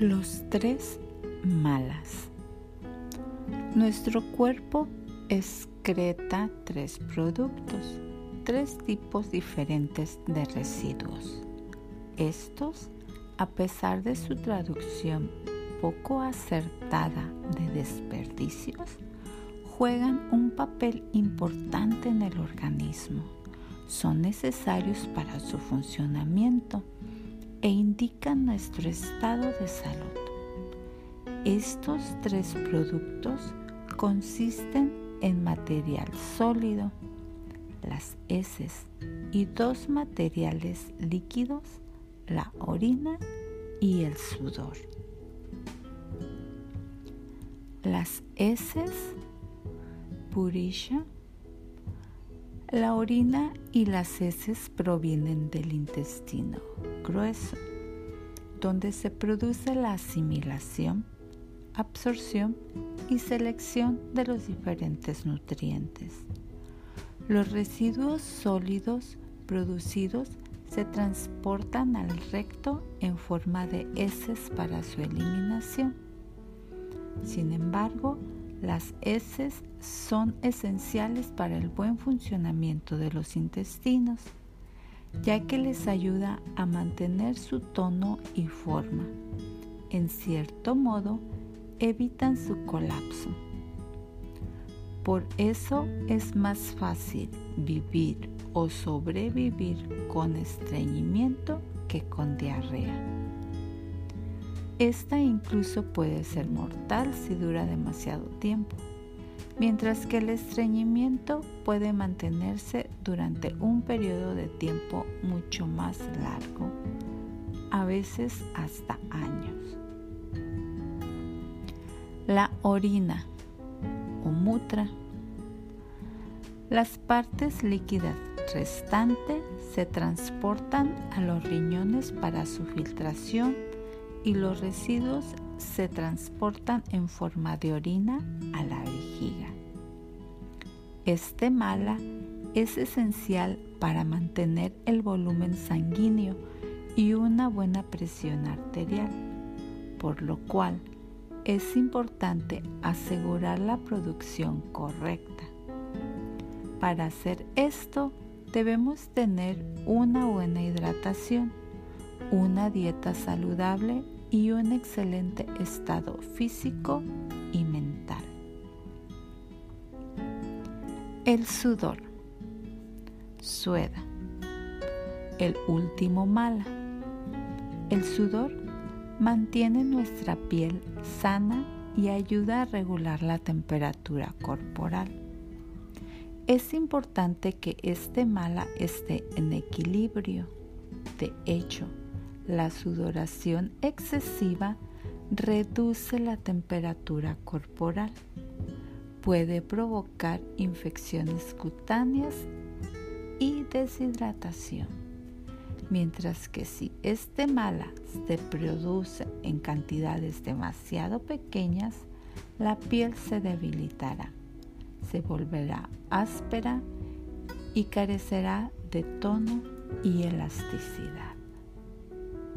Los tres malas. Nuestro cuerpo excreta tres productos, tres tipos diferentes de residuos. Estos, a pesar de su traducción poco acertada de desperdicios, juegan un papel importante en el organismo. Son necesarios para su funcionamiento e indican nuestro estado de salud. Estos tres productos consisten en material sólido, las heces, y dos materiales líquidos, la orina y el sudor. Las heces, purisha, la orina y las heces provienen del intestino grueso, donde se produce la asimilación, absorción y selección de los diferentes nutrientes. Los residuos sólidos producidos se transportan al recto en forma de heces para su eliminación. Sin embargo, las heces son esenciales para el buen funcionamiento de los intestinos, ya que les ayuda a mantener su tono y forma. En cierto modo, evitan su colapso. Por eso es más fácil vivir o sobrevivir con estreñimiento que con diarrea. Esta incluso puede ser mortal si dura demasiado tiempo, mientras que el estreñimiento puede mantenerse durante un periodo de tiempo mucho más largo, a veces hasta años. La orina o mutra. Las partes líquidas restantes se transportan a los riñones para su filtración y los residuos se transportan en forma de orina a la vejiga. Este mala es esencial para mantener el volumen sanguíneo y una buena presión arterial, por lo cual es importante asegurar la producción correcta. Para hacer esto debemos tener una buena hidratación una dieta saludable y un excelente estado físico y mental. El sudor. Sueda. El último mala. El sudor mantiene nuestra piel sana y ayuda a regular la temperatura corporal. Es importante que este mala esté en equilibrio. De hecho, la sudoración excesiva reduce la temperatura corporal. Puede provocar infecciones cutáneas y deshidratación. Mientras que si este mala se produce en cantidades demasiado pequeñas, la piel se debilitará, se volverá áspera y carecerá de tono y elasticidad.